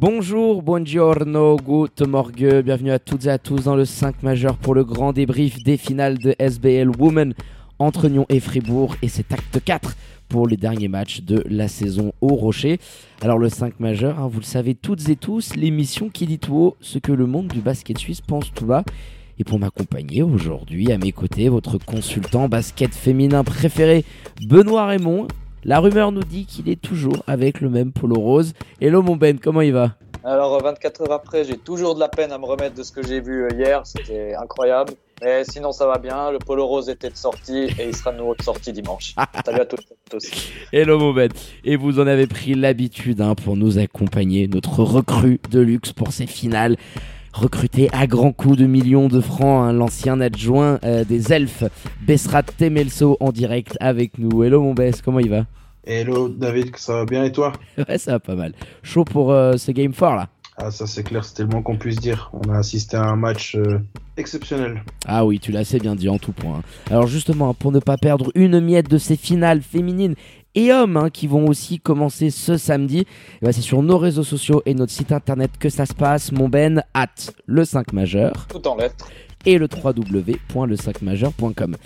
Bonjour, buongiorno, good morgue, bienvenue à toutes et à tous dans le 5 majeur pour le grand débrief des finales de SBL Women entre Nyon et Fribourg et c'est acte 4 pour les derniers matchs de la saison au Rocher. Alors le 5 majeur, hein, vous le savez toutes et tous, l'émission qui dit tout haut ce que le monde du basket suisse pense tout bas. Et pour m'accompagner aujourd'hui, à mes côtés, votre consultant basket féminin préféré, Benoît Raymond. La rumeur nous dit qu'il est toujours avec le même polo rose. Hello mon Ben, comment il va Alors 24 heures après, j'ai toujours de la peine à me remettre de ce que j'ai vu hier, c'était incroyable. Mais sinon ça va bien, le polo rose était de sortie et il sera de nouveau de sortie dimanche. Salut à tous à tous. Hello mon Ben. Et vous en avez pris l'habitude hein, pour nous accompagner, notre recrue de luxe pour ces finales. Recruté à grands coups de millions de francs, hein, l'ancien adjoint euh, des elfes, Bessrat Temelso en direct avec nous. Hello mon Bess, comment il va? Hello David, ça va bien et toi? Ouais, ça va pas mal. Chaud pour euh, ce Game 4 là? Ah ça c'est clair, c'est tellement qu'on puisse dire. On a assisté à un match euh, exceptionnel. Ah oui, tu l'as assez bien dit en tout point. hein. Alors justement, pour ne pas perdre une miette de ces finales féminines et hommes hein, qui vont aussi commencer ce samedi, eh ben, c'est sur nos réseaux sociaux et notre site internet que ça se passe, mon Ben, at le 5 majeur Tout en lettres. et le www.le5majeur.com.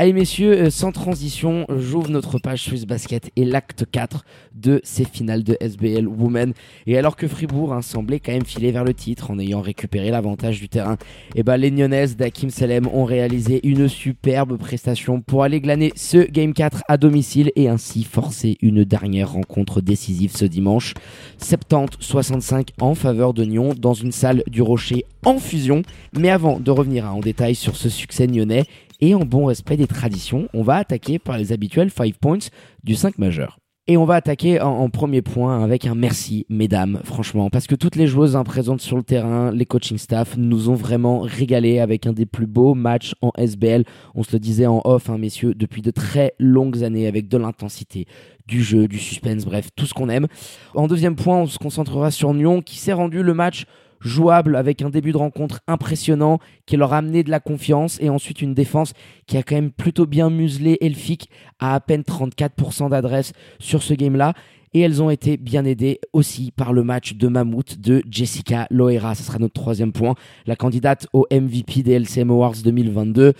Allez messieurs, euh, sans transition, j'ouvre notre page Swiss Basket et l'acte 4 de ces finales de SBL Women. Et alors que Fribourg hein, semblait quand même filer vers le titre en ayant récupéré l'avantage du terrain, et ben les Nyonnaises d'Akim Selem ont réalisé une superbe prestation pour aller glaner ce Game 4 à domicile et ainsi forcer une dernière rencontre décisive ce dimanche. 70-65 en faveur de Nyon dans une salle du Rocher en fusion. Mais avant de revenir hein, en détail sur ce succès nyonnais, et en bon respect des traditions, on va attaquer par les habituels 5 points du 5 majeur. Et on va attaquer en, premier point avec un merci, mesdames, franchement, parce que toutes les joueuses présentes sur le terrain, les coaching staff, nous ont vraiment régalé avec un des plus beaux matchs en SBL. On se le disait en off, hein, messieurs, depuis de très longues années, avec de l'intensité, du jeu, du suspense, bref, tout ce qu'on aime. En deuxième point, on se concentrera sur Nyon, qui s'est rendu le match jouable avec un début de rencontre impressionnant qui leur a amené de la confiance et ensuite une défense qui a quand même plutôt bien muselé Elphick à à peine 34% d'adresse sur ce game-là. Et elles ont été bien aidées aussi par le match de Mammouth de Jessica Loera. Ce sera notre troisième point. La candidate au MVP des LCM Awards 2022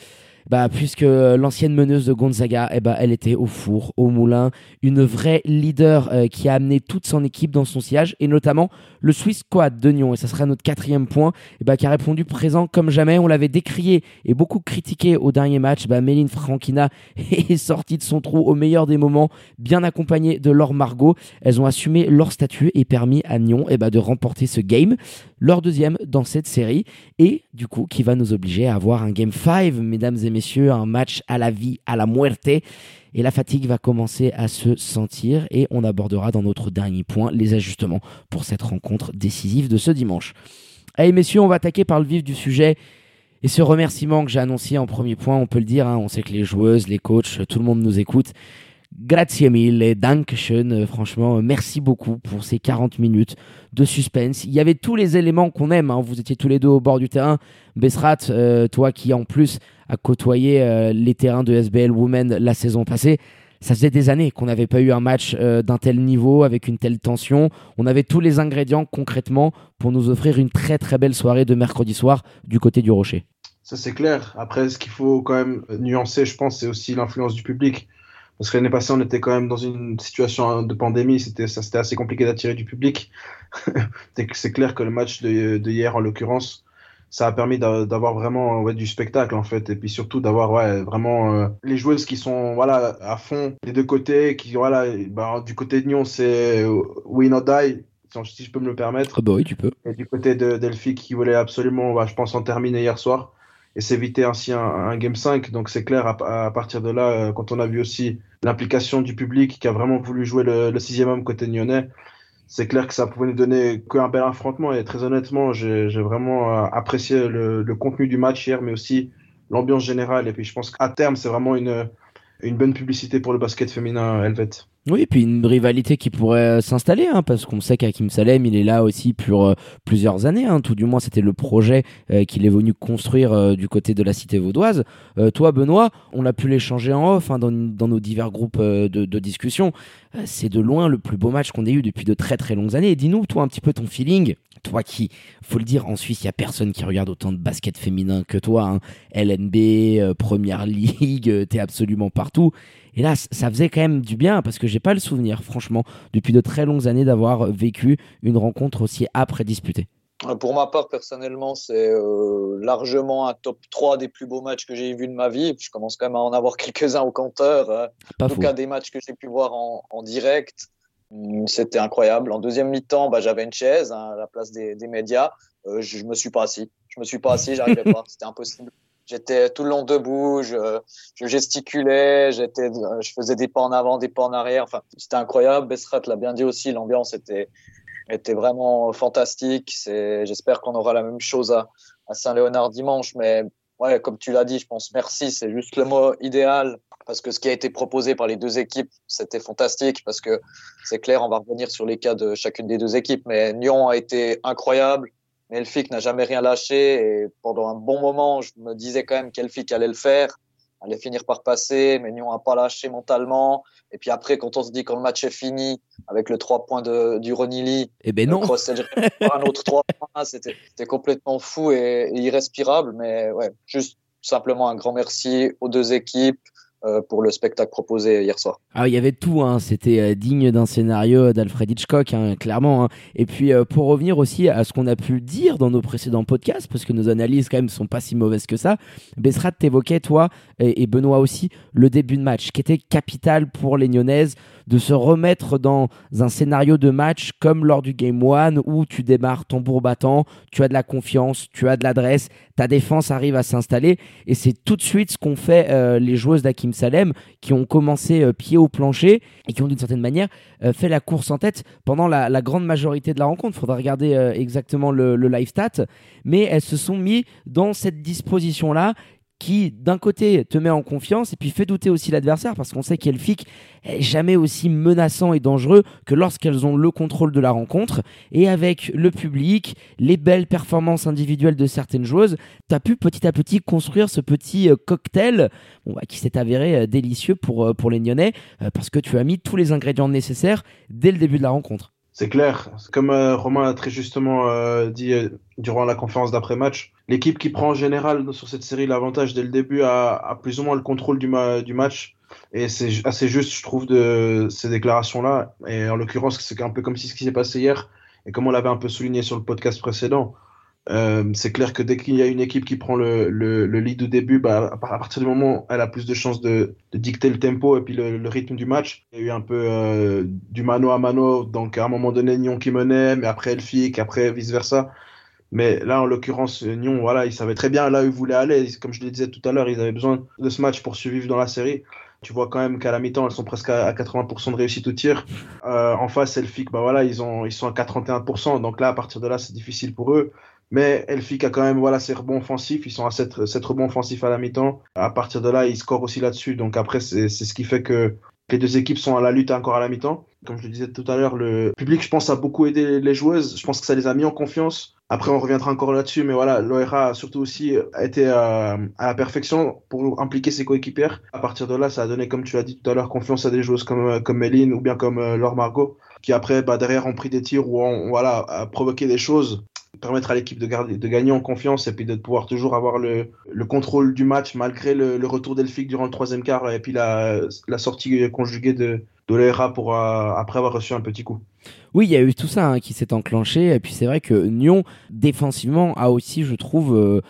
bah, puisque l'ancienne meneuse de Gonzaga, eh bah, elle était au four, au moulin, une vraie leader euh, qui a amené toute son équipe dans son sillage, et notamment le Swiss Squad de Nyon, et ça sera notre quatrième point, eh bah, qui a répondu présent comme jamais. On l'avait décrié et beaucoup critiqué au dernier match. Bah, Méline Frankina est sortie de son trou au meilleur des moments, bien accompagnée de Laure Margot. Elles ont assumé leur statut et permis à Nyon eh bah, de remporter ce game, leur deuxième dans cette série, et du coup qui va nous obliger à avoir un game 5, mesdames et messieurs, un match à la vie, à la muerte. Et la fatigue va commencer à se sentir et on abordera dans notre dernier point les ajustements pour cette rencontre décisive de ce dimanche. Allez messieurs, on va attaquer par le vif du sujet. Et ce remerciement que j'ai annoncé en premier point, on peut le dire, hein, on sait que les joueuses, les coachs, tout le monde nous écoute. Grazie mille et Dankeschön, euh, franchement, euh, merci beaucoup pour ces 40 minutes de suspense. Il y avait tous les éléments qu'on aime, hein. vous étiez tous les deux au bord du terrain. Bessrat, euh, toi qui en plus a côtoyé euh, les terrains de SBL Women la saison passée, ça faisait des années qu'on n'avait pas eu un match euh, d'un tel niveau, avec une telle tension. On avait tous les ingrédients concrètement pour nous offrir une très très belle soirée de mercredi soir du côté du Rocher. Ça c'est clair. Après, ce qu'il faut quand même nuancer, je pense, c'est aussi l'influence du public. Parce que l'année passée, on était quand même dans une situation de pandémie, c'était assez compliqué d'attirer du public. c'est clair que le match de hier, en l'occurrence, ça a permis d'a- d'avoir vraiment ouais, du spectacle en fait, et puis surtout d'avoir ouais, vraiment euh, les joueuses qui sont voilà à fond des deux côtés, qui voilà, bah, du côté de Nyon c'est euh, win or die, si je peux me le permettre. Ah bah oui, tu peux. Et du côté de Delphi qui voulait absolument, bah, je pense, en terminer hier soir et s'éviter ainsi un, un Game 5. Donc c'est clair, à, à partir de là, euh, quand on a vu aussi l'implication du public qui a vraiment voulu jouer le, le sixième homme côté nyonnais, c'est clair que ça pouvait nous donner qu'un bel affrontement. Et très honnêtement, j'ai vraiment apprécié le, le, contenu du match hier, mais aussi l'ambiance générale. Et puis je pense qu'à terme, c'est vraiment une, une bonne publicité pour le basket féminin helvète. Oui, et puis une rivalité qui pourrait s'installer, hein, parce qu'on sait qu'Hakim Salem, il est là aussi pour euh, plusieurs années. Hein, tout du moins, c'était le projet euh, qu'il est venu construire euh, du côté de la cité vaudoise. toi, Benoît, on a pu l'échanger en off hein, dans, nos divers groupes de, discussion. c'est de loin le plus beau match qu'on ait eu depuis de très très longues années. Dis-nous, toi, un petit peu ton feeling. Toi qui, faut le dire, en Suisse, il y a personne qui regarde autant de basket féminin que toi. LNB, Première Ligue, t'es absolument partout. Et là, ça faisait quand même du bien parce que j'ai pas le souvenir, franchement, depuis de très longues années d'avoir vécu une rencontre aussi après disputée. Euh, pour ma part, personnellement, c'est euh, largement un top 3 des plus beaux matchs que j'ai vus de ma vie. Je commence quand même à en avoir quelques-uns au compteur. Hein. en tout cas, des matchs que j'ai pu voir en, direct. Hum, c'était incroyable. En deuxième mi-temps, bah, j'avais une chaise hein, à la place des, médias. Euh, je, ne me suis pas assis. Je me suis pas assis, j'arrivais pas. C'était impossible. J'étais tout le long debout, je, gesticulais, j'étais, je faisais des pas en avant, des pas en arrière. Enfin, c'était incroyable. Bessrat l'a bien dit aussi, l'ambiance était, était vraiment fantastique. C'est, j'espère qu'on aura la même chose à, à Saint-Léonard dimanche. Mais ouais, comme tu l'as dit, je pense merci, c'est juste le mot idéal. Parce que ce qui a été proposé par les deux équipes, c'était fantastique. Parce que c'est clair, on va revenir sur les cas de chacune des deux équipes. Mais Nyon a été incroyable. Mais Elfic n'a jamais rien lâché et pendant un bon moment, je me disais quand même qu'Elfic allait le faire, allait finir par passer, mais Nyon n'a pas lâché mentalement. Et puis après, quand on se dit quand le match est fini, avec le 3 points de, du Ronili, eh ben non. un autre 3 points, c'était complètement fou et, et, irrespirable. Mais ouais, juste simplement un grand merci aux deux équipes, euh, pour le spectacle proposé hier soir. Ah, il y avait tout, hein. c'était euh, digne d'un scénario d'Alfred Hitchcock, hein, clairement. Hein. Et puis euh, pour revenir aussi à ce qu'on a pu dire dans nos précédents podcasts, parce que nos analyses quand même sont pas si mauvaises que ça, Besrat t'évoquait, toi et, Benoît aussi, le début de match, qui était capital pour les Nyonnaises de se remettre dans un scénario de match comme lors du Game 1 où tu démarres tambour battant, tu as de la confiance, tu as de l'adresse, ta défense arrive à s'installer et c'est tout de suite ce qu'ont fait euh, les joueuses d'Akim Salem qui ont commencé euh, pied au plancher et qui ont d'une certaine manière euh, fait la course en tête pendant la, grande majorité de la rencontre. Il faudra regarder exactement le, le live stat, mais elles se sont mis dans cette disposition-là qui d'un côté te met en confiance et puis fait douter aussi l'adversaire parce qu'on sait qu'Elfic est jamais aussi menaçant et dangereux que lorsqu'elles ont le contrôle de la rencontre et avec le public, les belles performances individuelles de certaines joueuses, tu as pu petit à petit construire ce petit euh, cocktail bah, qui s'est avéré euh, délicieux pour, euh, pour les Nyonnais parce que tu as mis tous les ingrédients nécessaires dès le début de la rencontre. C'est clair. Comme Romain a très justement dit durant la conférence d'après-match, l'équipe qui prend en général sur cette série l'avantage dès le début a, plus ou moins le contrôle du, du match. Et c'est assez juste, je trouve, de ces déclarations-là. Et en l'occurrence, c'est un peu comme si ce qui s'est passé hier, et comme on l'avait un peu souligné sur le podcast précédent. Euh, c'est clair que dès qu'il y a une équipe qui prend le, le, lead au début, bah, à partir du moment où elle a plus de chances de, dicter le tempo et puis le, rythme du match. Il y a eu un peu euh, du mano à mano, donc à un moment donné, Nyon qui menait, mais après Elfic, après vice-versa. Mais là, en l'occurrence, Nyon, voilà, ils savaient très bien là où ils voulaient aller. Comme je le disais tout à l'heure, ils avaient besoin de ce match pour survivre dans la série. Tu vois quand même qu'à la mi-temps, elles sont presque à 80% de réussite au tir. Euh, en face, Elfic, bah voilà, ils, ont, ils sont à 41%. Donc là, à partir de là, c'est difficile pour eux. Mais Elfic a quand même voilà, ses rebonds offensifs. Ils sont à 7, 7 rebonds offensifs à la mi-temps. À partir de là, ils scorent aussi là-dessus. Donc après, c'est ce qui fait que les deux équipes sont à la lutte encore à la mi-temps. Comme je le disais tout à l'heure, le public, je pense, a beaucoup aidé les joueuses. Je pense que ça les a mis en confiance. Après, on reviendra encore là-dessus, mais voilà, l'ORA a surtout aussi été euh, à la perfection pour impliquer ses coéquipières. À partir de là, ça a donné, comme tu l'as dit tout à l'heure, confiance à des joueuses comme, euh, comme Méline ou bien comme euh, Laure Margot, qui après, bah, derrière, ont pris des tirs ou ont voilà, provoqué des choses permettre à l'équipe de, de gagner en confiance et puis de pouvoir toujours avoir le, le contrôle du match malgré le, retour d'Elfic durant le troisième quart et puis la, sortie conjuguée de, de pour, après avoir reçu un petit coup. Oui, il y a eu tout ça hein, qui s'est enclenché. Et puis c'est vrai que Nyon, défensivement, a aussi, je trouve, euh,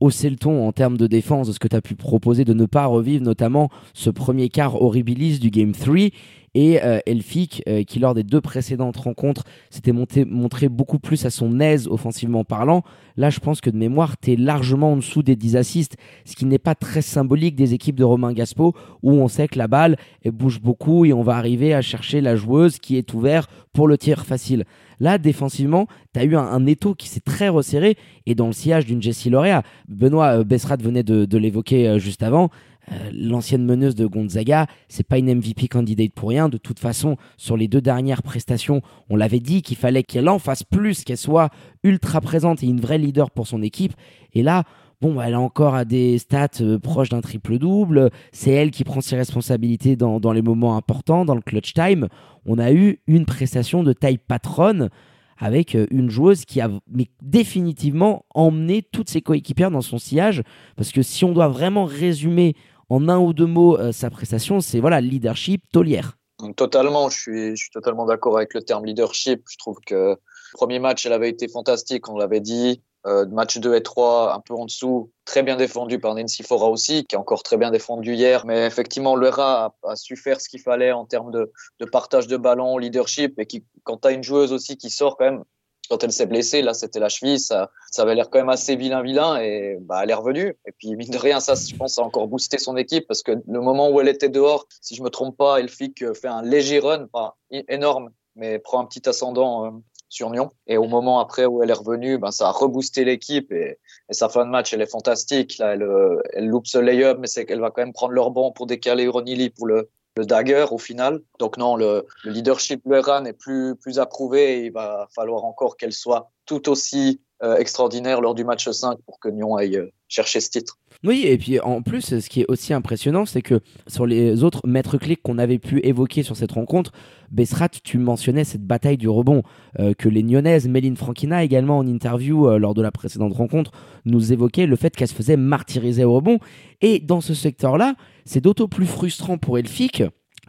hausser le ton en termes de défense de ce que tu as pu proposer, de ne pas revivre notamment ce premier quart horribilis du Game 3 et euh, Elphick euh, qui lors des deux précédentes rencontres s'était montré beaucoup plus à son aise offensivement parlant. Là, je pense que de mémoire, tu es largement en dessous des 10 assists, ce qui n'est pas très symbolique des équipes de Romain Gaspo où on sait que la balle elle bouge beaucoup et on va arriver à chercher la joueuse qui est ouverte pour le tir facile. Là, défensivement, tu as eu un, étau qui s'est très resserré et dans le sillage d'une Jessie Lorea. Benoît euh, Bessrat venait de, l'évoquer juste avant. Euh, l'ancienne meneuse de Gonzaga, c'est pas une MVP candidate pour rien. De toute façon, sur les deux dernières prestations, on l'avait dit qu'il fallait qu'elle en fasse plus, qu'elle soit ultra présente et une vraie leader pour son équipe. Et là, bon, elle a encore des stats euh, proches d'un triple-double. C'est elle qui prend ses responsabilités dans, les moments importants, dans le clutch time. On a eu une prestation de taille patronne avec euh, une joueuse qui a mais définitivement emmené toutes ses coéquipières dans son sillage. Parce que si on doit vraiment résumer en un ou deux mots euh, sa prestation, c'est voilà leadership taulière. Totalement, je suis, je suis totalement d'accord avec le terme leadership. Je trouve que premier match, elle avait été fantastique, on l'avait dit. Euh, match 2 et 3, un peu en dessous, très bien défendu par Nancy Fora aussi, qui a encore très bien défendu hier. Mais effectivement, le a, a, su faire ce qu'il fallait en termes de, de, partage de ballon, leadership, et qui, quand tu as une joueuse aussi qui sort quand même quand elle s'est blessée, là, c'était la cheville, ça, ça avait l'air quand même assez vilain, vilain, et bah, elle est revenue. Et puis, mine de rien, ça, je pense, a encore boosté son équipe, parce que le moment où elle était dehors, si je me trompe pas, Elfic fait un léger run, pas énorme, mais prend un petit ascendant euh, sur Nyon. Et au moment après où elle est revenue, ben, ça a reboosté l'équipe, et, et, sa fin de match, elle est fantastique. Là, elle, euh, elle loupe ce lay-up, mais c'est qu'elle va quand même prendre leur banc pour décaler Ronili pour le, le dagger au final. Donc non, le, leadership de n'est plus, plus approuvé il va falloir encore qu'elle soit tout aussi euh, extraordinaire lors du match 5 pour que Nyon aille euh, chercher ce titre. Oui, et puis en plus, ce qui est aussi impressionnant, c'est que sur les autres maîtres clés qu'on avait pu évoquer sur cette rencontre, Bessrat, tu mentionnais cette bataille du rebond euh, que les Nyonnaises, Méline Frankina également en interview lors de la précédente rencontre, nous évoquaient le fait qu'elle se faisait martyriser au rebond. Et dans ce secteur-là, c'est d'autant plus frustrant pour Elfic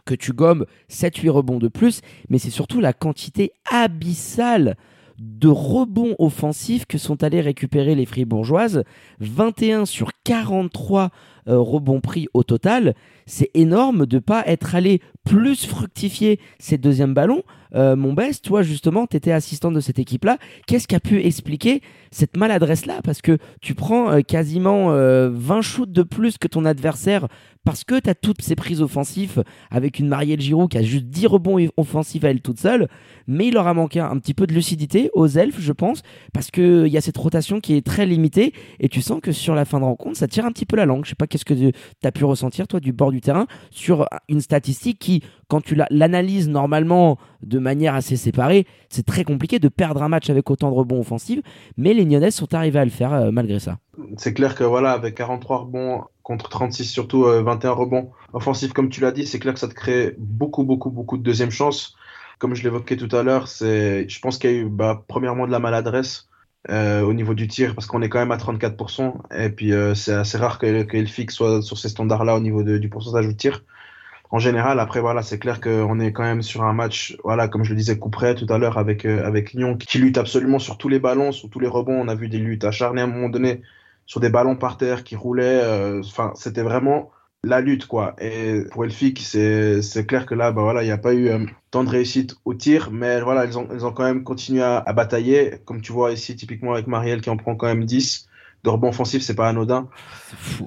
que tu gommes 7-8 rebonds de plus, mais c'est surtout la quantité abyssale de rebonds offensifs que sont allés récupérer les Fribourgeoises. 21 sur 43 euh, rebonds pris au total. C'est énorme de ne pas être allé plus fructifier ces deuxièmes ballons. Euh, mon best, toi justement, tu étais assistant de cette équipe-là. Qu'est-ce qui a pu expliquer cette maladresse-là? Parce que tu prends euh, quasiment 20 shoots de plus que ton adversaire parce que tu as toutes ces prises offensives avec une Marielle Giroud qui a juste 10 rebonds offensifs à elle toute seule, mais il leur a manqué un petit peu de lucidité aux elfes, je pense, parce qu'il y a cette rotation qui est très limitée et tu sens que sur la fin de rencontre, ça tire un petit peu la langue. Je sais pas qu'est-ce que tu as pu ressentir, toi, du bord du terrain, sur une statistique qui, quand tu l'analyses normalement de manière assez séparée, c'est très compliqué de perdre un match avec autant de rebonds offensifs, mais les Nyonnais sont arrivés à le faire euh, malgré ça. C'est clair que voilà, avec 43 rebonds contre 36, surtout 21 euh, rebonds offensifs, comme tu l'as dit, c'est clair que ça te crée beaucoup, beaucoup, beaucoup de deuxième chances. Comme je l'évoquais tout à l'heure, c'est, je pense qu'il y a eu bah, premièrement de la maladresse euh, au niveau du tir parce qu'on est quand même à 34% et puis c'est assez rare que, que soit sur ces standards-là au niveau du pourcentage de tir. En général, après voilà, c'est clair qu'on est quand même sur un match, voilà, comme je le disais, coup près tout à l'heure avec avec Lyon qui lutte absolument sur tous les ballons, sur tous les rebonds. On a vu des luttes acharnées à un moment donné sur des ballons par terre qui roulaient. Euh, enfin, c'était vraiment la lutte, quoi. Et pour Elfic, c'est clair que là, bah voilà, il n'y a pas eu euh, tant de réussite au tir, mais voilà, ils ont, ils ont quand même continué à, batailler. Comme tu vois ici, typiquement avec Marielle qui en prend quand même 10 de rebond offensif, c'est pas anodin.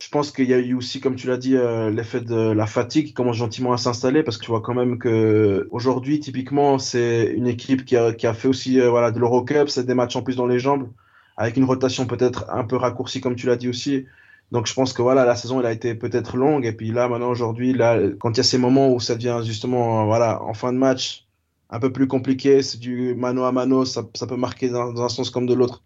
Je pense qu'il y a eu aussi, comme tu l'as dit, euh, l'effet de la fatigue qui commence gentiment à s'installer parce que tu vois quand même que aujourd'hui, typiquement, c'est une équipe qui a, qui a fait aussi voilà de l'Eurocup, c'est des matchs en plus dans les jambes avec une rotation peut-être un peu raccourcie comme tu l'as dit aussi. Donc je pense que voilà, la saison elle a été peut-être longue et puis là maintenant aujourd'hui là quand il y a ces moments où ça devient justement voilà en fin de match un peu plus compliqué, c'est du mano à mano, ça, ça peut marquer dans, un sens comme de l'autre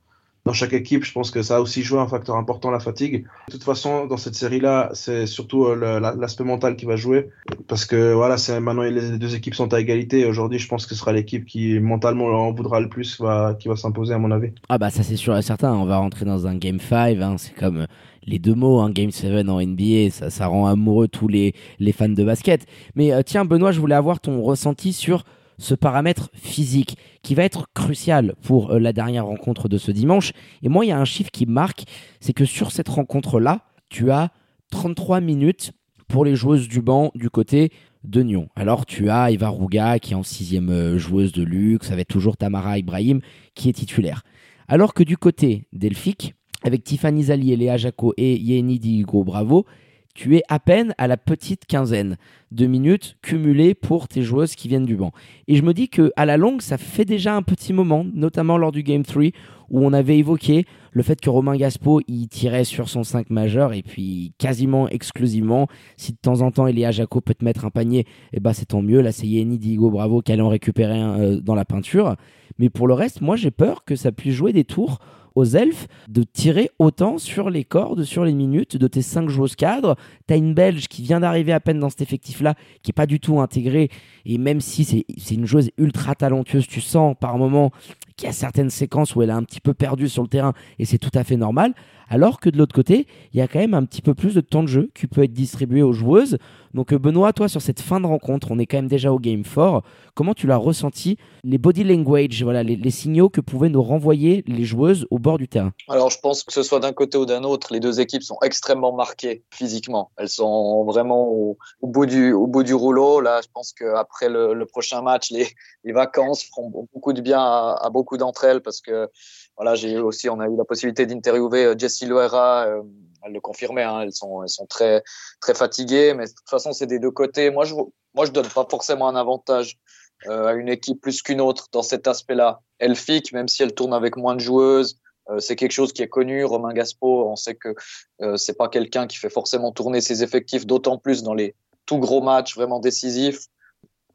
dans chaque équipe, je pense que ça a aussi joué un facteur important, la fatigue. De toute façon, dans cette série-là, c'est surtout euh, l'aspect mental qui va jouer. Parce que voilà, maintenant les deux équipes sont à égalité. Aujourd'hui, je pense que ce sera l'équipe qui mentalement en voudra le plus va, qui va s'imposer, à mon avis. Ah bah ça c'est sûr et certain. On va rentrer dans un Game 5. Hein. C'est comme les deux mots, hein, Game 7 en NBA, ça, ça rend amoureux tous les, les fans de basket. Mais euh, tiens, Benoît, je voulais avoir ton ressenti sur ce paramètre physique qui va être crucial pour euh, la dernière rencontre de ce dimanche. Et moi, il y a un chiffre qui marque, c'est que sur cette rencontre-là, tu as 33 minutes pour les joueuses du banc du côté de Nyon. Alors tu as Eva Rouga qui est en sixième euh, joueuse de luxe, avec toujours Tamara Ibrahim qui est titulaire. Alors que du côté d'Elfic, avec Tiffany Zali Léa Jaco et Yeni Digo Bravo, tu es à peine à la petite quinzaine de minutes cumulées pour tes joueuses qui viennent du banc. Et je me dis que à la longue, ça fait déjà un petit moment, notamment lors du Game 3, où on avait évoqué le fait que Romain Gaspo tirait sur son 5 majeur et puis quasiment exclusivement. Si de temps en temps Elia Jaco peut te mettre un panier eh ben c'est tant mieux. Là c'est Yeni Diego Bravo qui allait en récupérer un euh, dans la peinture. Mais pour le reste moi j'ai peur que ça puisse jouer des tours aux elfes de tirer autant sur les cordes, sur les minutes de tes cinq joueuses cadres. Tu as une Belge qui vient d'arriver à peine dans cet effectif-là, qui est pas du tout intégrée. Et même si c'est une joueuse ultra talentueuse, tu sens par moment qu'il y a certaines séquences où elle a un petit peu perdu sur le terrain et c'est tout à fait normal. Alors que de l'autre côté, il y a quand même un petit peu plus de temps de jeu qui peut être distribué aux joueuses. Donc euh, Benoît, toi sur cette fin de rencontre, on est quand même déjà au game 4. Comment tu l'as ressenti Les body language, voilà, les, signaux que pouvaient nous renvoyer les joueuses au bord du terrain? Alors je pense que ce soit d'un côté ou d'un autre, les deux équipes sont extrêmement marquées physiquement. Elles sont vraiment au, bout, du, au rouleau. Là, je pense qu'après le, prochain match, les, vacances feront beaucoup de bien à beaucoup d'entre elles parce que voilà, j'ai aussi, on a eu la possibilité d'interviewer euh, Jessie Loera. Euh, elle le confirmait, hein, elles sont, elles sont très, très fatiguées, mais de toute façon, c'est des deux côtés. Moi, je, moi, je donne pas forcément un avantage euh, à une équipe plus qu'une autre dans cet aspect-là. Elfic, même si elle tourne avec moins de joueuses, c'est quelque chose qui est connu. Romain Gaspo, on sait que c'est pas quelqu'un qui fait forcément tourner ses effectifs, d'autant plus dans les tout gros matchs vraiment décisifs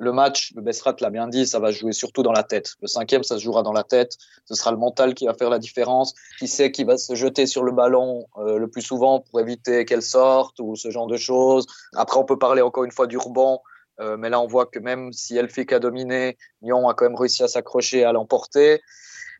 le match, le Bessrat l'a bien dit, ça va jouer surtout dans la tête. Le cinquième, ça se jouera dans la tête. Ce sera le mental qui va faire la différence. Qui sait qui va se jeter sur le ballon euh, le plus souvent pour éviter qu'elle sorte ou ce genre de choses. Après, on peut parler encore une fois du rebond. Euh, mais là, on voit que même si Elfic a dominé, Lyon a quand même réussi à s'accrocher, à l'emporter.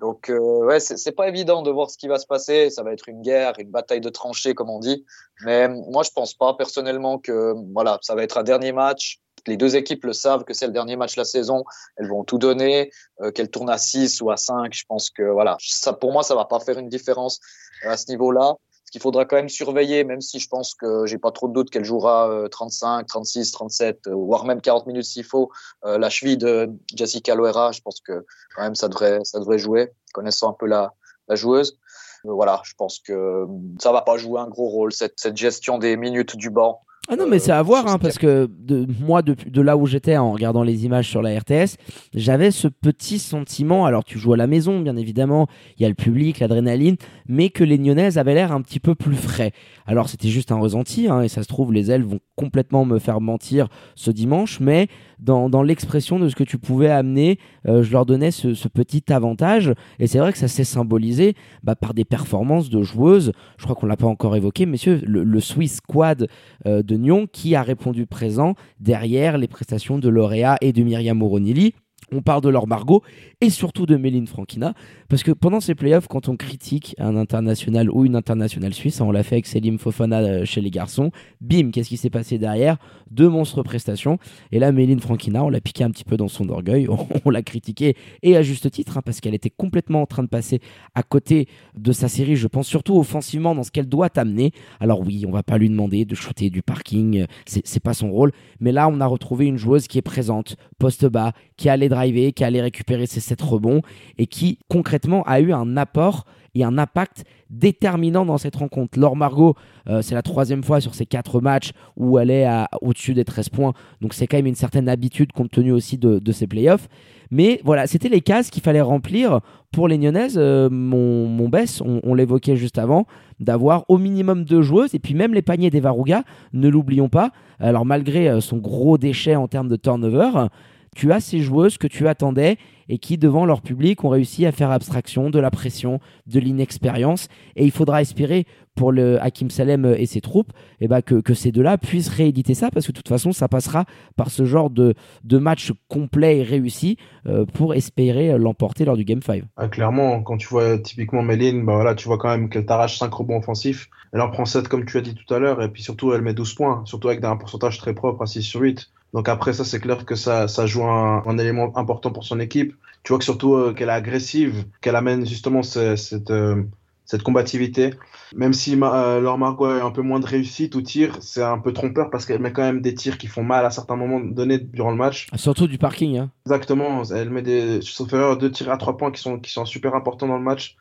Donc, euh, ouais, c'est pas évident de voir ce qui va se passer. Ça va être une guerre, une bataille de tranchées, comme on dit. Mais moi, je pense pas personnellement que voilà, ça va être un dernier match les deux équipes le savent que c'est le dernier match de la saison. Elles vont tout donner, euh, qu'elles tournent à 6 ou à 5. Je pense que voilà, ça, pour moi, ça va pas faire une différence euh, à ce niveau-là. Ce qu'il faudra quand même surveiller, même si je pense que j'ai pas trop de doute qu'elle jouera 35, 36, 37, voire même 40 minutes s'il faut. Euh, la cheville de Jessica Loera, je pense que quand même ça devrait, ça devrait jouer, connaissant un peu la, joueuse. voilà, je pense que ça va pas jouer un gros rôle cette gestion des minutes du banc. Ah non, mais c'est à voir, hein, parce que de, moi, de, de là où j'étais en regardant les images sur la RTS, j'avais ce petit sentiment. Alors, tu joues à la maison, bien évidemment, il y a le public, l'adrénaline, mais que les Nyonnaises avaient l'air un petit peu plus frais. Alors, c'était juste un ressenti, hein, et ça se trouve, les ailes vont complètement me faire mentir ce dimanche, mais dans, dans l'expression de ce que tu pouvais amener, euh, je leur donnais ce, ce, petit avantage. Et c'est vrai que ça s'est symbolisé bah, par des performances de joueuses. Je crois qu'on l'a pas encore évoqué, messieurs, le, le Swiss Squad euh, de qui a répondu présent derrière les prestations de Lauréat et de Myriam Moronili. On parle de leur Margot et surtout de Méline Frankina. Parce que pendant ces playoffs, quand on critique un international ou une internationale suisse, on l'a fait avec Selim Fofana euh, chez les garçons, bim, qu'est-ce qui s'est passé derrière? Deux monstres prestations. Et là, Méline Frankina, on l'a piqué un petit peu dans son orgueil, on, l'a critiqué et à juste titre, hein, parce qu'elle était complètement en train de passer à côté de sa série, je pense surtout offensivement dans ce qu'elle doit amener. Alors oui, on va pas lui demander de shooter du parking, c'est pas son rôle. Mais là, on a retrouvé une joueuse qui est présente, poste bas, qui allait driver, qui allait récupérer ses 7 rebonds et qui concrètement a eu un apport et un impact déterminant dans cette rencontre. Laure Margot, euh, c'est la troisième fois sur ces quatre matchs où elle est au-dessus des 13 points. Donc c'est quand même une certaine habitude compte tenu aussi de, de ces playoffs. Mais voilà, c'était les cases qu'il fallait remplir pour les Nyonnaises. Euh, mon, mon Bess, on, l'évoquait juste avant, d'avoir au minimum deux joueuses. Et puis même les paniers des Varuga, ne l'oublions pas. Alors malgré euh, son gros déchet en termes de turnover, tu as ces joueuses que tu attendais et qui, devant leur public, ont réussi à faire abstraction de la pression, de l'inexpérience. Et il faudra espérer pour le Hakim Salem et ses troupes eh ben, que, ces deux-là puissent rééditer ça, parce que de toute façon, ça passera par ce genre de, match complet et réussi euh, pour espérer l'emporter lors du Game 5. Ah, clairement, quand tu vois typiquement Méline, bah voilà, tu vois quand même qu'elle t'arrache 5 rebonds offensifs. Elle en prend 7, comme tu as dit tout à l'heure, et puis surtout, elle met 12 points, surtout avec un pourcentage très propre à 6 sur 8. Donc après ça, c'est clair que ça, ça joue un, un, élément important pour son équipe. Tu vois que surtout euh, qu'elle est agressive, qu'elle amène justement cette, euh, cette combativité. Même si euh, Laure Margot a un peu moins de réussite au tir, c'est un peu trompeur parce qu'elle met quand même des tirs qui font mal à certains moments donnés durant le match. Surtout du parking. Hein. Exactement. Elle met des, sauf deux tirs à trois points qui sont, qui sont super importants dans le match.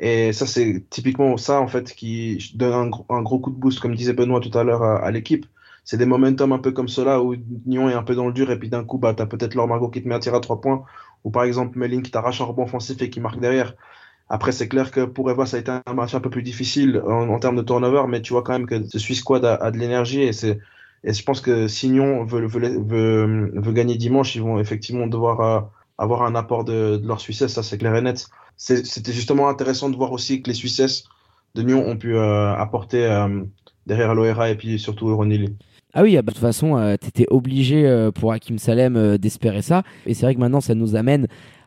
Et ça, c'est typiquement ça, en fait, qui donne un, un, gros coup de boost, comme disait Benoît tout à l'heure, à, l'équipe. C'est des momentum un peu comme cela où Nyon est un peu dans le dur et puis d'un coup, bah, tu as peut-être Laure Margot qui te met un tir à trois points ou par exemple Melin qui t'arrache un rebond offensif et qui marque derrière. Après, c'est clair que pour Eva, ça a été un match un peu plus difficile en, termes de turnover, mais tu vois quand même que ce Swiss Squad a, de l'énergie et c'est et je pense que si Nyon veut, veut, veut, veut, gagner dimanche, ils vont effectivement devoir euh, avoir un apport de, de leur Suissesse, ça c'est clair et net. C'était justement intéressant de voir aussi que les Suissesses de Nyon ont pu euh, apporter euh, derrière l'ORA et puis surtout Ronili. Ah oui, bah, de toute façon, t'étais tu étais obligé pour Hakim Salem d'espérer ça. Et c'est vrai que maintenant, ça nous amène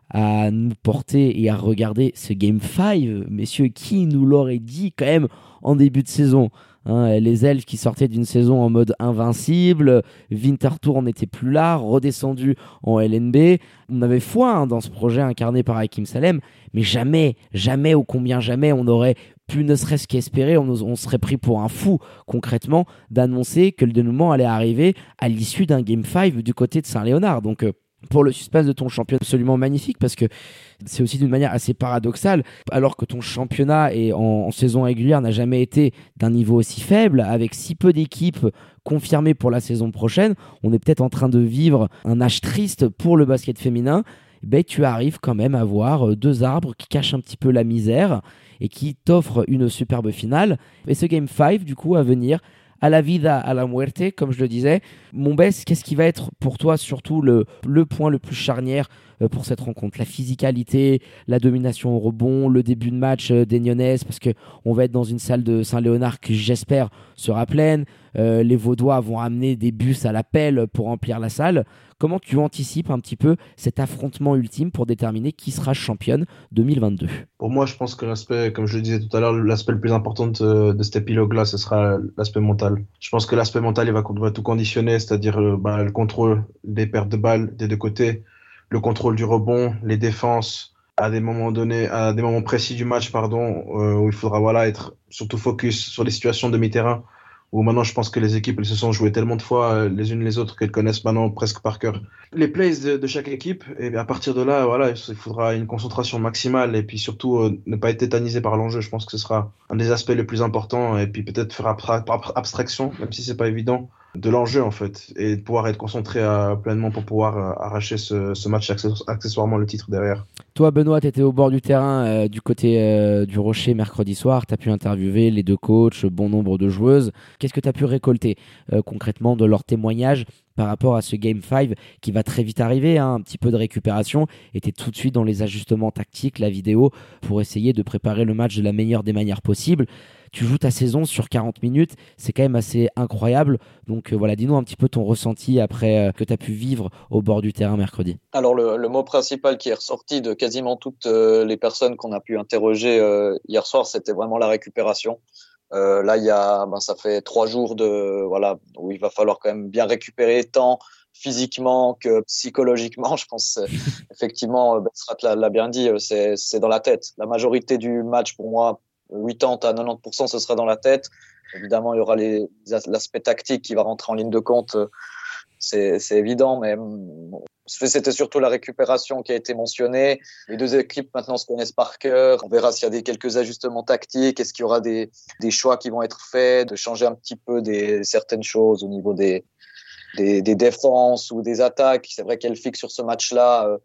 à nous porter et à regarder ce Game 5. Messieurs, qui nous l'aurait dit quand même en début de saison hein, les elfes qui sortaient d'une saison en mode invincible, Winterthur n'était plus là, redescendu en LNB. On avait foi hein, dans ce projet incarné par Hakim Salem, mais jamais, jamais ou combien jamais on aurait pu ne serait-ce qu'espérer, on, serait pris pour un fou concrètement d'annoncer que le dénouement allait arriver à l'issue d'un Game 5 du côté de Saint-Léonard. Donc euh, pour le suspense de ton championnat absolument magnifique parce que c'est aussi d'une manière assez paradoxale. Alors que ton championnat est en, saison régulière n'a jamais été d'un niveau aussi faible avec si peu d'équipes confirmées pour la saison prochaine on est peut-être en train de vivre un âge triste pour le basket féminin. Ben, tu arrives quand même à voir euh, deux arbres qui cachent un petit peu la misère et qui t'offrent une superbe finale et ce game 5 du coup à venir à la vida, à la muerte, comme je le disais. Mon qu'est-ce qui va être pour toi surtout le, le point le plus charnière pour cette rencontre La physicalité, la domination au rebond, le début de match euh, des Nyonnaises, parce qu'on va être dans une salle de Saint-Léonard qui, j'espère, sera pleine. Euh, les Vaudois vont amener des bus à l'appel pour remplir la salle. Comment tu anticipes un petit peu cet affrontement ultime pour déterminer qui sera championne 2022 Pour moi, je pense que l'aspect, comme je le disais tout à l'heure, l'aspect le plus important de, cet épilogue-là, ce sera l'aspect mental. Je pense que l'aspect mental, il va, tout conditionner, c'est-à-dire euh, bah, le contrôle des pertes de balles des deux côtés, le contrôle du rebond, les défenses, à des moments donnés, à des moments précis du match, pardon, euh, où il faudra voilà être surtout focus sur les situations de mi-terrain où maintenant je pense que les équipes elles se sont jouées tellement de fois euh, les unes les autres qu'elles connaissent maintenant presque par cœur. Les plays de, chaque équipe et à partir de là voilà il faudra une concentration maximale et puis surtout euh, ne pas être tétanisé par l'enjeu. Je pense que ce sera un des aspects les plus importants et puis peut-être faire abstraction même si c'est pas évident de l'enjeu en fait et de pouvoir être concentré euh, pleinement pour pouvoir euh, arracher ce, ce, match accessoirement le titre derrière. Toi Benoît, tu étais au bord du terrain euh, du côté du Rocher mercredi soir, tu as pu interviewer les deux coachs, bon nombre de joueuses. Qu'est-ce que tu as pu récolter concrètement de leurs témoignages par rapport à ce Game 5 qui va très vite arriver, hein, un petit peu de récupération, tu tout de suite dans les ajustements tactiques, la vidéo, pour essayer de préparer le match de la meilleure des manières possibles tu joues ta saison sur 40 minutes, c'est quand même assez incroyable. Donc euh, voilà, dis-nous un petit peu ton ressenti après euh, que tu as pu vivre au bord du terrain mercredi. Alors le, mot principal qui est ressorti de quasiment toutes euh, les personnes qu'on a pu interroger hier soir, c'était vraiment la récupération. Là, il y a, ben, ça fait trois jours de voilà où il va falloir quand même bien récupérer tant physiquement que psychologiquement. Je pense effectivement, Ben l'a bien dit, c'est dans la tête. La majorité du match pour moi 80 à 90%, ce sera dans la tête. Évidemment, il y aura l'aspect tactique qui va rentrer en ligne de compte. C'est évident, mais c'était surtout la récupération qui a été mentionnée. Les deux équipes maintenant se connaissent par cœur. On verra s'il y a des, quelques ajustements tactiques. Est-ce qu'il y aura des, des, choix qui vont être faits, de changer un petit peu des, certaines choses au niveau des, des, des défenses ou des attaques? C'est vrai qu'elle fixe sur ce match-là. Euh,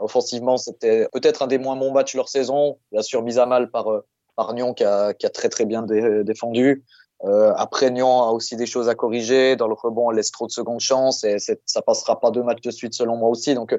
offensivement, c'était peut-être un des moins bons matchs de leur saison. Bien sûr, mise à mal par, euh, Nyon qui a, qui a très très bien défendu. Euh, après, Nyon a aussi des choses à corriger. Dans le rebond, elle laisse trop de secondes chances et ça passera pas deux matchs de suite selon moi aussi. Donc,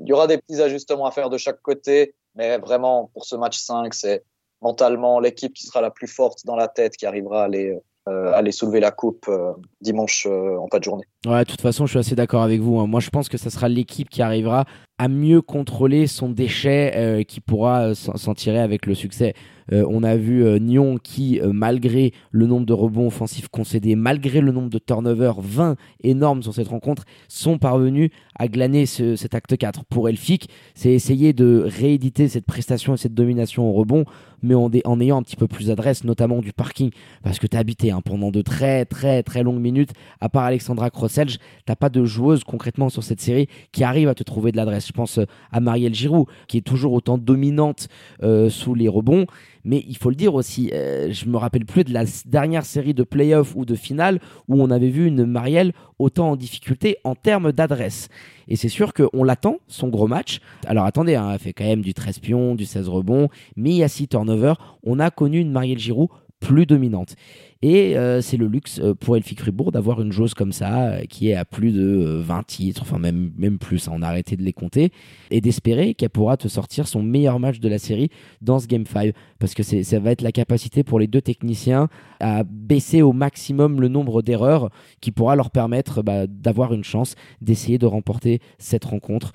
il y aura des petits ajustements à faire de chaque côté. Mais vraiment, pour ce match 5, c'est mentalement l'équipe qui sera la plus forte dans la tête qui arrivera à aller, euh, aller soulever la coupe euh, dimanche euh, en fin de journée. Ouais, de toute façon, je suis assez d'accord avec vous. Hein. Moi, je pense que ça sera l'équipe qui arrivera à mieux contrôler son déchet qui pourra s'en tirer avec le succès. on a vu Nyon qui, malgré le nombre de rebonds offensifs concédés, malgré le nombre de turnovers 20 énormes sur cette rencontre, sont parvenus à glaner cet acte 4. Pour Elfic, c'est essayer de rééditer cette prestation et cette domination au rebond, mais en, ayant un petit peu plus d'adresse, notamment du parking, parce que tu as habité hein, pendant de très très très longues minutes, à part Alexandra Crosselge, t'as pas de joueuse concrètement sur cette série qui arrive à te trouver de l'adresse. Je pense euh, à Marielle Giroud, qui est toujours autant dominante euh, sous les rebonds, mais il faut le dire aussi, euh, je me rappelle plus de la dernière série de playoffs ou de finale où on avait vu une Marielle autant en difficulté en termes d'adresse. Et c'est sûr qu'on l'attend, son gros match. Alors attendez, hein, elle fait quand même du 13 pions, du 16 rebonds, mais il y a 6 turnovers. On a connu une Marielle Giroud plus dominante. Et euh, c'est le luxe euh, pour Elfic Fribourg d'avoir une joueuse comme ça, euh, qui est à plus de 20 titres, enfin même, même plus, hein, on a arrêté de les compter, et d'espérer qu'elle pourra te sortir son meilleur match de la série dans ce Game 5. Parce que ça va être la capacité pour les deux techniciens à baisser au maximum le nombre d'erreurs qui pourra leur permettre bah, d'avoir une chance d'essayer de remporter cette rencontre.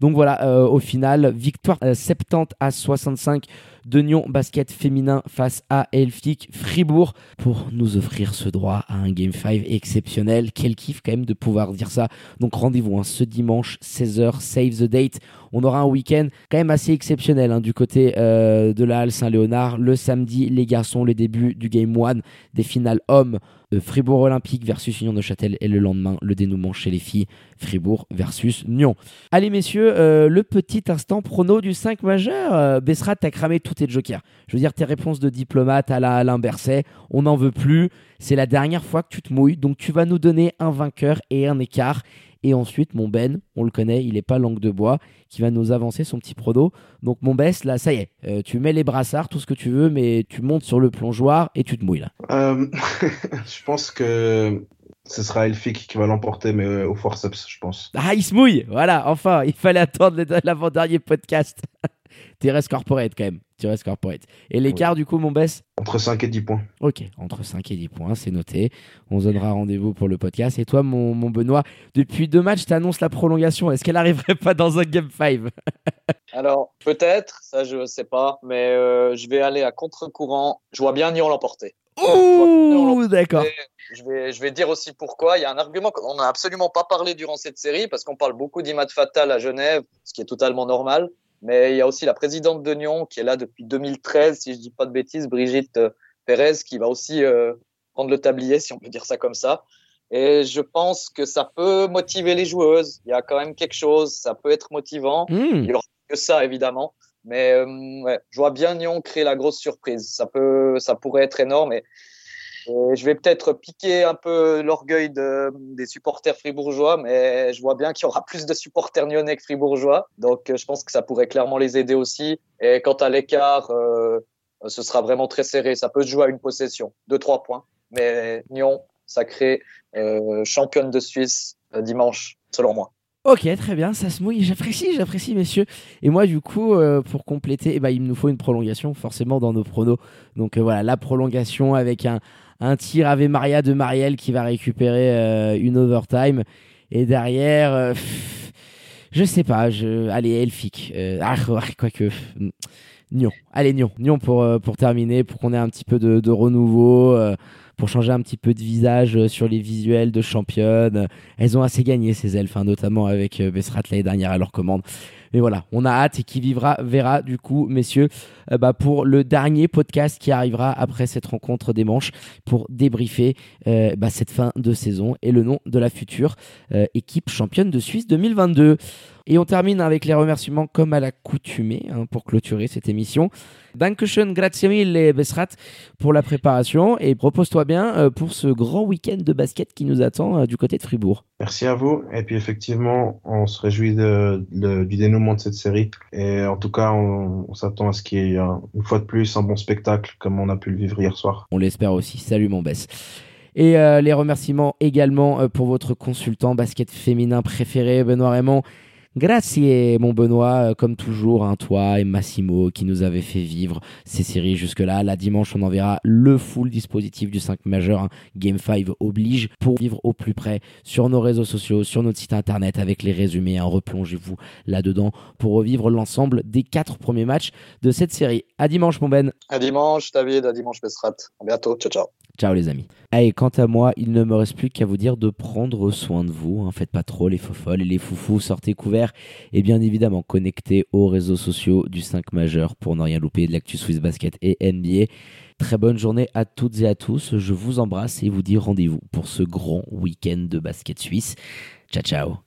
Donc voilà, au final, victoire 70 à 65 de Nyon basket féminin face à Elfic Fribourg pour nous offrir ce droit à un Game 5 exceptionnel. Quel kiff quand même de pouvoir dire ça. Donc rendez-vous hein, ce dimanche 16h, save the date. On aura un week-end quand même assez exceptionnel hein, du côté euh, de la Halle Saint-Léonard. Le samedi, les garçons, le début du Game 1 des finales hommes. Fribourg Olympique versus Union de Châtel et le lendemain le dénouement chez les filles Fribourg versus Nyon. Allez messieurs, euh, le petit instant prono du 5 majeur. Euh, Bessrat, t'as cramé tous tes jokers. Je veux dire tes réponses de diplomate à la Alain Berset, on n'en veut plus. C'est la dernière fois que tu te mouilles, donc tu vas nous donner un vainqueur et un écart. Et ensuite, mon Ben, on le connaît, il n'est pas langue de bois, qui va nous avancer son petit prodo. Donc, mon Bess, là, ça y est, euh, tu mets les brassards, tout ce que tu veux, mais tu montes sur le plongeoir et tu te mouilles là. Euh, je pense que ce sera Elfic qui va l'emporter, mais euh, au forceps, je pense. Ah, il se mouille Voilà, enfin, il fallait attendre l'avant-dernier podcast. restes corporate quand même. restes corporate. Et l'écart, du coup, mon baisse Entre 5 et 10 points. Ok, entre 5 et 10 points, c'est noté. On se donnera rendez-vous pour le podcast. Et toi, mon, mon Benoît, depuis deux matchs, tu annonces la prolongation. Est-ce qu'elle arriverait pas dans un Game 5 Alors, peut-être, ça je sais pas, mais euh, je vais aller à contre-courant. Je vois bien Nyon l'emporter. Ouh, d'accord. Je vais, je vais dire aussi pourquoi. Il y a un argument qu'on n'a absolument pas parlé durant cette série, parce qu'on parle beaucoup d'Imad Fatal à Genève, ce qui est totalement normal. Mais il y a aussi la présidente de Nyon qui est là depuis 2013, si je dis pas de bêtises, Brigitte euh, Pérez, qui va aussi euh, prendre le tablier, si on peut dire ça comme ça. Et je pense que ça peut motiver les joueuses. Il y a quand même quelque chose, ça peut être motivant. Hmm. Il y aura que ça, évidemment. Mais euh, ouais, je vois bien Nyon créer la grosse surprise. Ça peut, ça pourrait être énorme. Et je vais peut-être piquer un peu l'orgueil des supporters fribourgeois, mais je vois bien qu'il y aura plus de supporters nyonnais que fribourgeois. Donc, euh, je pense que ça pourrait clairement les aider aussi. Et quant à l'écart, euh, ce sera vraiment très serré. Ça peut se jouer à une possession, de trois points. Mais Nyon, sacré euh, championne de Suisse euh, dimanche, selon moi. Ok, très bien, ça se mouille. J'apprécie, j'apprécie, messieurs. Et moi, du coup, pour compléter, eh ben, il nous faut une prolongation, forcément, dans nos pronos. Donc voilà, la prolongation avec un, un tir Ave Maria de Marielle qui va récupérer euh, une overtime. Et derrière, euh, je sais pas, allez, Elfic. Euh, ah, quoique. Nyon. Allez, Nyon. Nyon pour, pour terminer, pour qu'on ait un petit peu de, renouveau, pour changer un petit peu de visage sur les visuels de championne. Elles ont assez gagné, ces elfes, hein, notamment avec Bessrat l'année dernière à leur commande. Mais voilà, on a hâte et qui vivra verra du coup, messieurs, euh, bah, pour le dernier podcast qui arrivera après cette rencontre des manches pour débriefer euh, bah, cette fin de saison et le nom de la future euh, équipe championne de Suisse 2022. Et on termine avec les remerciements comme à l'accoutumée hein, pour clôturer cette émission. Dankeschön, grazie mille Besrat pour la préparation et propose-toi bien euh, pour ce grand week-end de basket qui nous attend euh, du côté de Fribourg. Merci à vous. Et puis effectivement, on se réjouit du dénouement de cette série. Et en tout cas, on, s'attend à ce qu'il y ait une fois de plus un bon spectacle comme on a pu le vivre hier soir. On l'espère aussi. Salut mon Bess. Et euh, les remerciements également pour votre consultant basket féminin préféré, Benoît Raymond Grazie, mon Benoît, euh, comme toujours, hein, toi et Massimo qui nous avaient fait vivre ces séries jusque-là. La dimanche, on enverra le full dispositif du 5 majeur. Hein. Game 5 oblige pour vivre au plus près sur nos réseaux sociaux, sur notre site internet avec les résumés. Hein. Replongez-vous là-dedans pour revivre l'ensemble des quatre premiers matchs de cette série. À dimanche, mon Ben. À dimanche, David. À dimanche, Bestrat. À bientôt. Ciao, ciao. Ciao les amis. Et quant à moi, il ne me reste plus qu'à vous dire de prendre soin de vous. Hein. Faites pas trop les faux folles et les foufous, sortez couverts et bien évidemment connectez aux réseaux sociaux du 5 majeur pour ne rien louper de l'actu Swiss Basket et NBA. Très bonne journée à toutes et à tous. Je vous embrasse et vous dis rendez-vous pour ce grand week-end de basket suisse. Ciao ciao.